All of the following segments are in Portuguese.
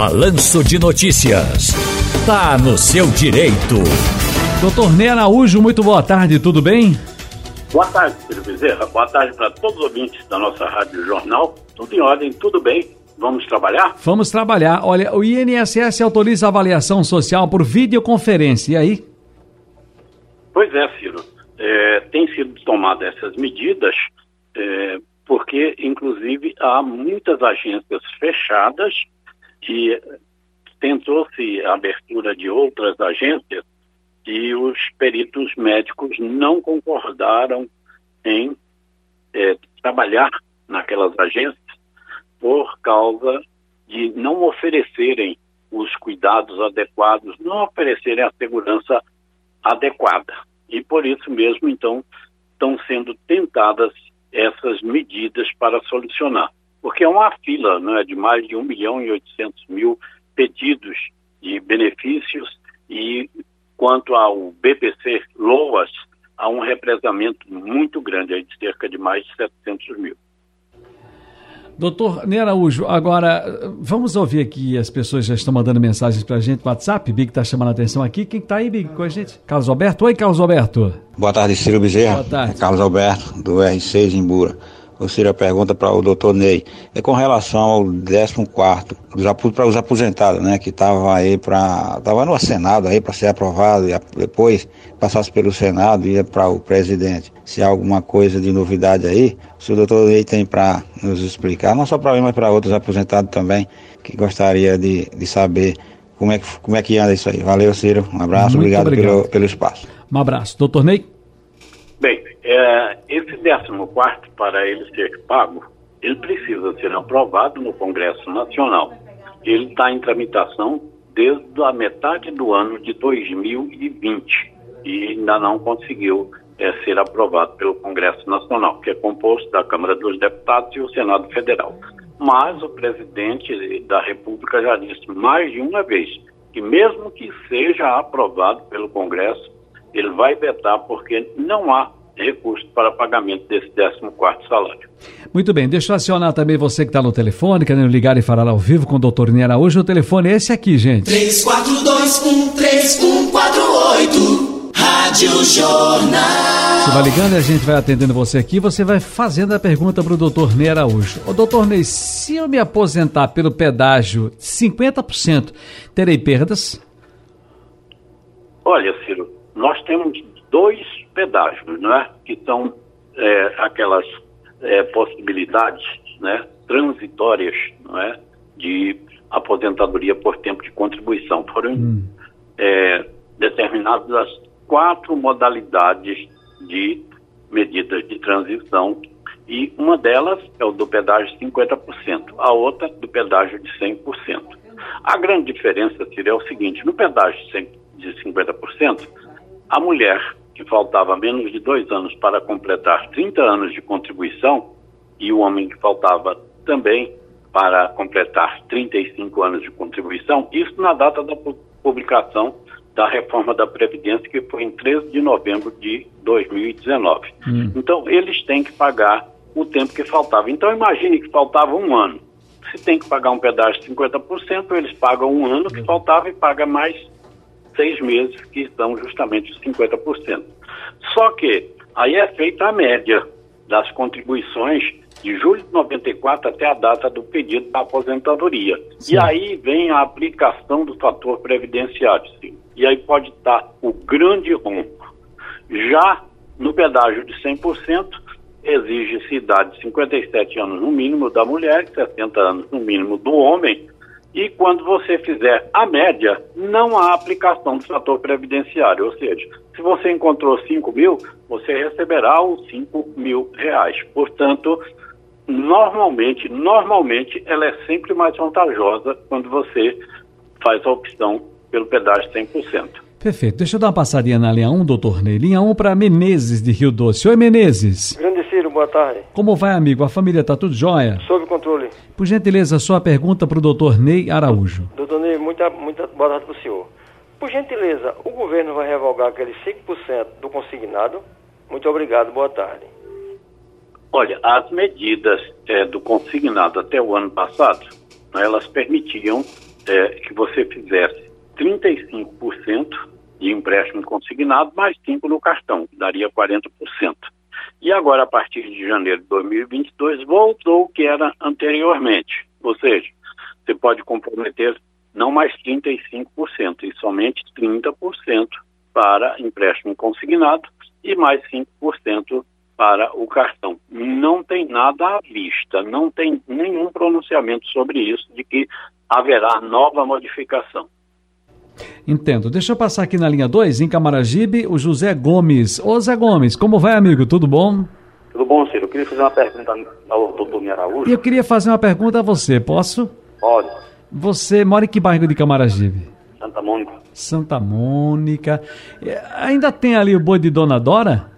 Balanço de Notícias. Tá no seu direito. Doutor Ney Araújo, muito boa tarde, tudo bem? Boa tarde, Pedro Bezerra. Boa tarde para todos os ouvintes da nossa Rádio Jornal. Tudo em ordem, tudo bem? Vamos trabalhar? Vamos trabalhar. Olha, o INSS autoriza a avaliação social por videoconferência. E aí? Pois é, Ciro. É, tem sido tomadas essas medidas é, porque, inclusive, há muitas agências fechadas e tentou-se a abertura de outras agências e os peritos médicos não concordaram em é, trabalhar naquelas agências por causa de não oferecerem os cuidados adequados, não oferecerem a segurança adequada. E por isso mesmo, então, estão sendo tentadas essas medidas para solucionar. Porque é uma fila é, de mais de 1 milhão e 800 mil pedidos de benefícios e quanto ao BPC LOAS, há um represamento muito grande, aí de cerca de mais de 700 mil. Doutor Ney Araújo, agora vamos ouvir aqui, as pessoas já estão mandando mensagens para a gente WhatsApp, Big está chamando a atenção aqui. Quem está aí, Big, com a gente? Carlos Alberto? Oi, Carlos Alberto. Boa tarde, Ciro Bezerra. Boa tarde. É Carlos Alberto, do R6 em Bura. Ou seja, a pergunta para o doutor Ney é com relação ao 14 para os aposentados, né? Que estava aí para. Estava no Senado aí para ser aprovado e depois passasse pelo Senado e ia para o presidente. Se há alguma coisa de novidade aí, se o doutor Ney tem para nos explicar, não só para mim, mas para outros aposentados também, que gostaria de, de saber como é, que, como é que anda isso aí. Valeu, Ciro. Um abraço, obrigado, obrigado, Pelo, pelo espaço. Um abraço. Doutor Ney? É, esse 14 para ele ser pago, ele precisa ser aprovado no Congresso Nacional. Ele está em tramitação desde a metade do ano de 2020 e ainda não conseguiu é, ser aprovado pelo Congresso Nacional, que é composto da Câmara dos Deputados e o Senado Federal. Mas o presidente da República já disse mais de uma vez que, mesmo que seja aprovado pelo Congresso, ele vai vetar porque não há recurso para pagamento desse 14 salário. Muito bem, deixa eu acionar também você que está no telefone, querendo ligar e falar ao vivo com o doutor Nera hoje. O telefone é esse aqui, gente. 34213148 Rádio Jornal. Você vai ligando e a gente vai atendendo você aqui. Você vai fazendo a pergunta para o doutor Ney Araújo. Ô, doutor Ney, se eu me aposentar pelo pedágio 50%, terei perdas? Olha, Ciro, nós temos dois pedágios, não é? Que são é, aquelas é, possibilidades, né? Transitórias, não é? De aposentadoria por tempo de contribuição. Foram hum. é, determinadas as quatro modalidades de medidas de transição e uma delas é o do pedágio de 50%, a outra do pedágio de 100%. A grande diferença seria o seguinte, no pedágio de 50%, a mulher que faltava menos de dois anos para completar 30 anos de contribuição e o homem que faltava também para completar 35 anos de contribuição, isso na data da publicação da reforma da Previdência, que foi em 13 de novembro de 2019. Hum. Então, eles têm que pagar o tempo que faltava. Então, imagine que faltava um ano. Se tem que pagar um pedaço de 50%, eles pagam um ano que faltava e paga mais seis meses, que são justamente os 50%. Só que aí é feita a média das contribuições de julho de 94 até a data do pedido da aposentadoria. Sim. E aí vem a aplicação do fator previdenciário. Sim. E aí pode estar o grande rompo. Já no pedágio de 100%, exige-se idade de 57 anos no mínimo da mulher, 60 anos no mínimo do homem, e quando você fizer a média, não há aplicação do fator previdenciário. Ou seja, se você encontrou 5 mil, você receberá os 5 mil reais. Portanto, normalmente, normalmente, ela é sempre mais vantajosa quando você faz a opção pelo pedágio 100%. Perfeito. Deixa eu dar uma passadinha na linha 1, doutor Ney. Linha 1 para Menezes de Rio Doce. Oi, Menezes. Grande Ciro, boa tarde. Como vai, amigo? A família está tudo jóia? Sob controle. Por gentileza, sua pergunta para o doutor Ney Araújo. Doutor Ney, muita, muita boa tarde para o senhor. Por gentileza, o governo vai revogar aquele 5% do consignado? Muito obrigado, boa tarde. Olha, as medidas é, do consignado até o ano passado, né, elas permitiam é, que você fizesse 35% de empréstimo consignado mais 5% no cartão, daria 40%. E agora, a partir de janeiro de 2022, voltou o que era anteriormente. Ou seja, você pode comprometer não mais 35%, e somente 30% para empréstimo consignado e mais 5% para o cartão. Não tem nada à vista, não tem nenhum pronunciamento sobre isso, de que haverá nova modificação. Entendo. Deixa eu passar aqui na linha 2, em Camaragibe, o José Gomes. Ô Zé Gomes, como vai, amigo? Tudo bom? Tudo bom, Ciro. Eu queria fazer uma pergunta ao doutor Araújo. Eu queria fazer uma pergunta a você, posso? Pode. Você mora em que bairro de Camaragibe? Santa Mônica. Santa Mônica. É, ainda tem ali o boi de Dona Dora?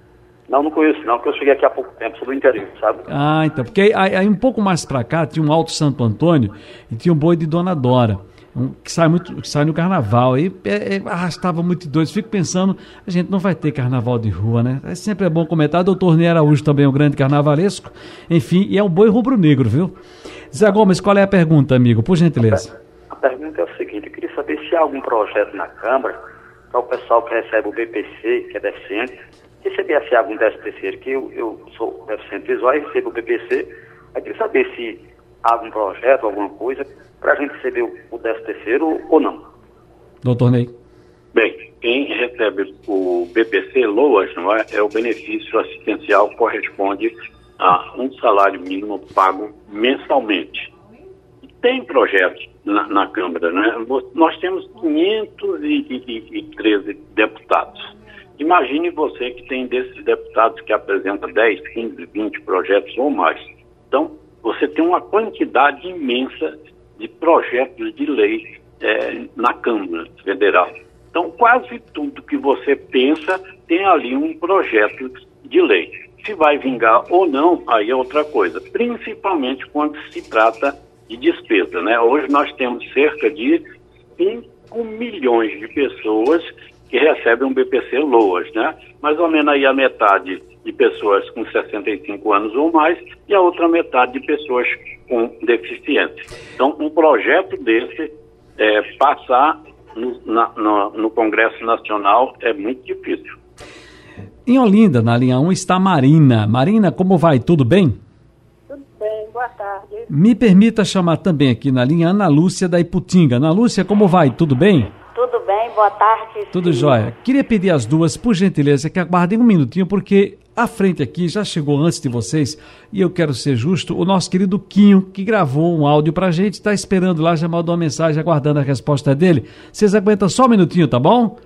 Não, não conheço não, porque eu cheguei aqui há pouco tempo, sou do interior, sabe? Ah, então, porque aí, aí um pouco mais pra cá tinha um Alto Santo Antônio e tinha um boi de Dona Dora. Um, que sai muito que sai no carnaval e é, é, arrastava. Fico pensando, a gente não vai ter carnaval de rua, né? É sempre é bom comentar. Doutor Ney Araújo também é um grande carnavalesco. Enfim, e é um boi rubro-negro, viu? Zé Gomes, qual é a pergunta, amigo? Por gentileza. A, pergunta é o seguinte: eu queria saber se há algum projeto na Câmara para o pessoal que recebe o BPC, que é deficiente, receber assim, algum décimo terceiro, que eu, eu sou deficiente visual e recebo o BPC. Eu queria saber se há algum projeto, alguma coisa para a gente receber o 13 terceiro ou não. Doutor Ney. Bem, quem recebe o BPC LOAS não é, é o benefício assistencial que corresponde a um salário mínimo pago mensalmente. Tem projetos na, na Câmara, né? Nós temos 513 deputados. Imagine você que tem desses deputados que apresenta 10, 15, 20 projetos ou mais. Então, você tem uma quantidade imensa de projetos de lei é, na Câmara Federal. Então, quase tudo que você pensa tem ali um projeto de lei. Se vai vingar ou não, aí é outra coisa, principalmente quando se trata de despesa. Né? Hoje nós temos cerca de 5 milhões de pessoas que recebem um BPC LOAS, né? Mais ou menos aí a metade de pessoas com 65 anos ou mais e a outra metade de pessoas com deficiência. Então, um projeto desse é, passar no, na, no, no Congresso Nacional é muito difícil. Em Olinda, na linha 1, está Marina. Marina, como vai? Tudo bem? Tudo bem, boa tarde. Me permita chamar também aqui na linha Ana Lúcia da Iputinga. Ana Lúcia, como vai? Tudo bem? Tudo bem, boa tarde. Tudo jóia. Queria pedir as duas, por gentileza, que aguardem um minutinho, porque à frente aqui, já chegou antes de vocês, e eu quero ser justo, o nosso querido Quinho, que gravou um áudio pra gente, está esperando lá, já mandou uma mensagem, aguardando a resposta dele. Vocês aguentam só um minutinho, tá bom?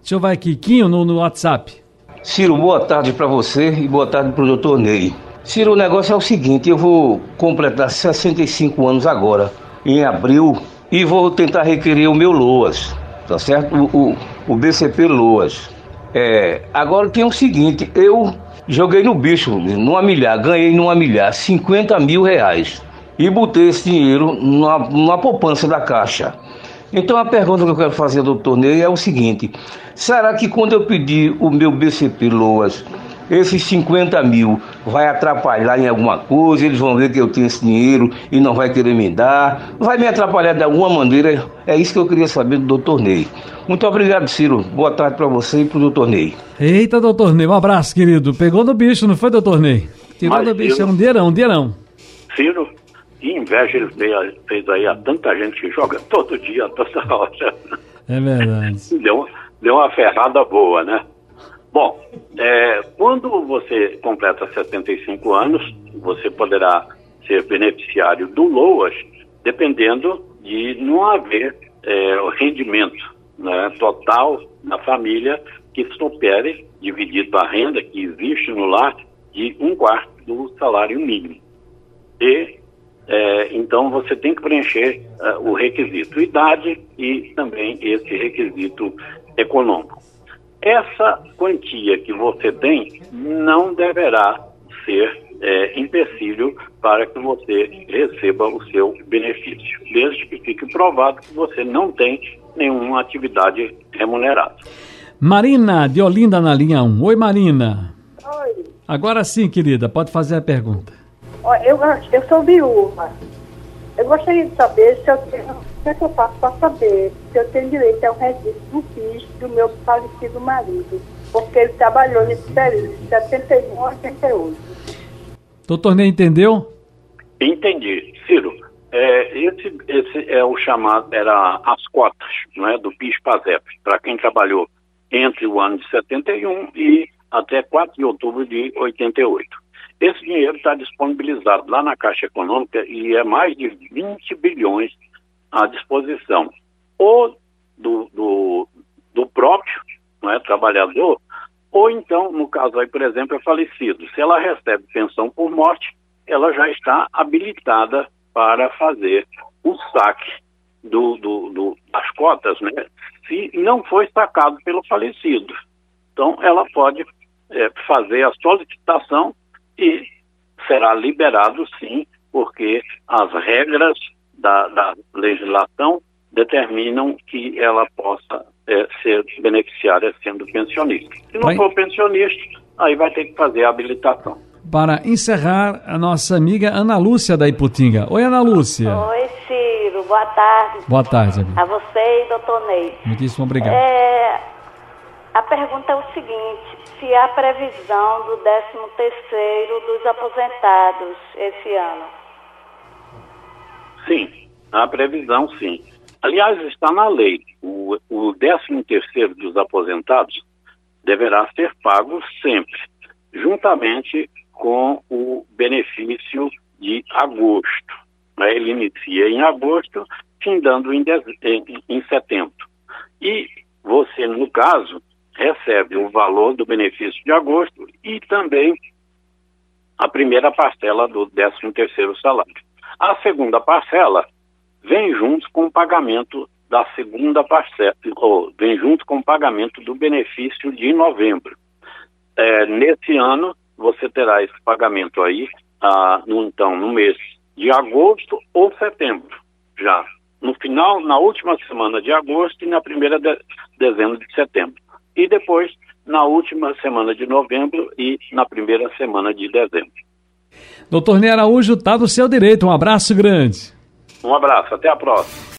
Deixa eu vai aqui, Quinho, no, no WhatsApp. Ciro, boa tarde para você e boa tarde pro doutor Ney. Ciro, o negócio é o seguinte, eu vou completar 65 anos agora, em abril, e vou tentar requerer o meu LOAS, tá certo? O, o, o BCP LOAS. É, agora tem o seguinte, eu Joguei no bicho, numa milhar, ganhei numa milhar 50 mil reais. E botei esse dinheiro numa, numa poupança da caixa. Então a pergunta que eu quero fazer do torneio é o seguinte: será que quando eu pedir o meu BCP Loas, esses 50 mil vai atrapalhar em alguma coisa, eles vão ver que eu tenho esse dinheiro e não vai querer me dar, vai me atrapalhar de alguma maneira. É isso que eu queria saber do doutor Ney. Muito obrigado, Ciro. Boa tarde para você e para o doutor Ney. Eita, doutor Ney, um abraço, querido. Pegou no bicho, não foi, doutor Ney? Tirou Mas, do bicho, Ciro, é um não, um não. Ciro, que inveja ele fez aí a tanta gente que joga todo dia, toda hora. É verdade. Deu, deu uma ferrada boa, né? Bom, é, quando você completa 75 anos, você poderá ser beneficiário do LOAS, dependendo de não haver é, o rendimento né, total na família que supere, dividido a renda que existe no lar, de um quarto do salário mínimo. E é, então você tem que preencher uh, o requisito idade e também esse requisito econômico. Essa quantia que você tem não deverá ser é, empecilho para que você receba o seu benefício, desde que fique provado que você não tem nenhuma atividade remunerada. Marina de Olinda na linha 1. Oi, Marina. Oi. Agora sim, querida, pode fazer a pergunta. Eu, eu sou viúva. Eu gostaria de saber se eu tenho que, é que eu faço para saber se eu tenho direito ao registro do PIS do meu falecido marido? Porque ele trabalhou nesse período, de 71 a 88. Doutor Ney, entendeu? Entendi. Ciro, é, esse, esse é o chamado, era as cotas não é, do PIS-PASEP, para quem trabalhou entre o ano de 71 e até 4 de outubro de 88. Esse dinheiro está disponibilizado lá na Caixa Econômica e é mais de 20 bilhões à disposição, ou do, do, do próprio é, trabalhador, ou então, no caso aí, por exemplo, é falecido. Se ela recebe pensão por morte, ela já está habilitada para fazer o saque do, do, do, das cotas, né? Se não foi sacado pelo falecido. Então, ela pode é, fazer a solicitação e será liberado sim, porque as regras da, da legislação determinam que ela possa é, ser beneficiária sendo pensionista. Se não for pensionista, aí vai ter que fazer a habilitação. Para encerrar, a nossa amiga Ana Lúcia da Iputinga. Oi, Ana Lúcia. Oi, Ciro. Boa tarde. Boa tarde, amiga. A você e doutor Ney. Muitíssimo obrigado. É, a pergunta é o seguinte, se há previsão do 13 terceiro dos aposentados esse ano. Sim, há previsão sim. Aliás, está na lei. O, o 13 terceiro dos aposentados deverá ser pago sempre, juntamente com o benefício de agosto. Né? Ele inicia em agosto, findando em, em, em setembro. E você, no caso, recebe o valor do benefício de agosto e também a primeira parcela do 13 terceiro salário. A segunda parcela vem junto com o pagamento da segunda parcela, vem junto com o pagamento do benefício de novembro. É, nesse ano, você terá esse pagamento aí, ah, no, então, no mês de agosto ou setembro, já. No final, na última semana de agosto e na primeira de dezembro de setembro. E depois, na última semana de novembro e na primeira semana de dezembro. Doutor Ney Araújo, está do seu direito. Um abraço grande. Um abraço, até a próxima.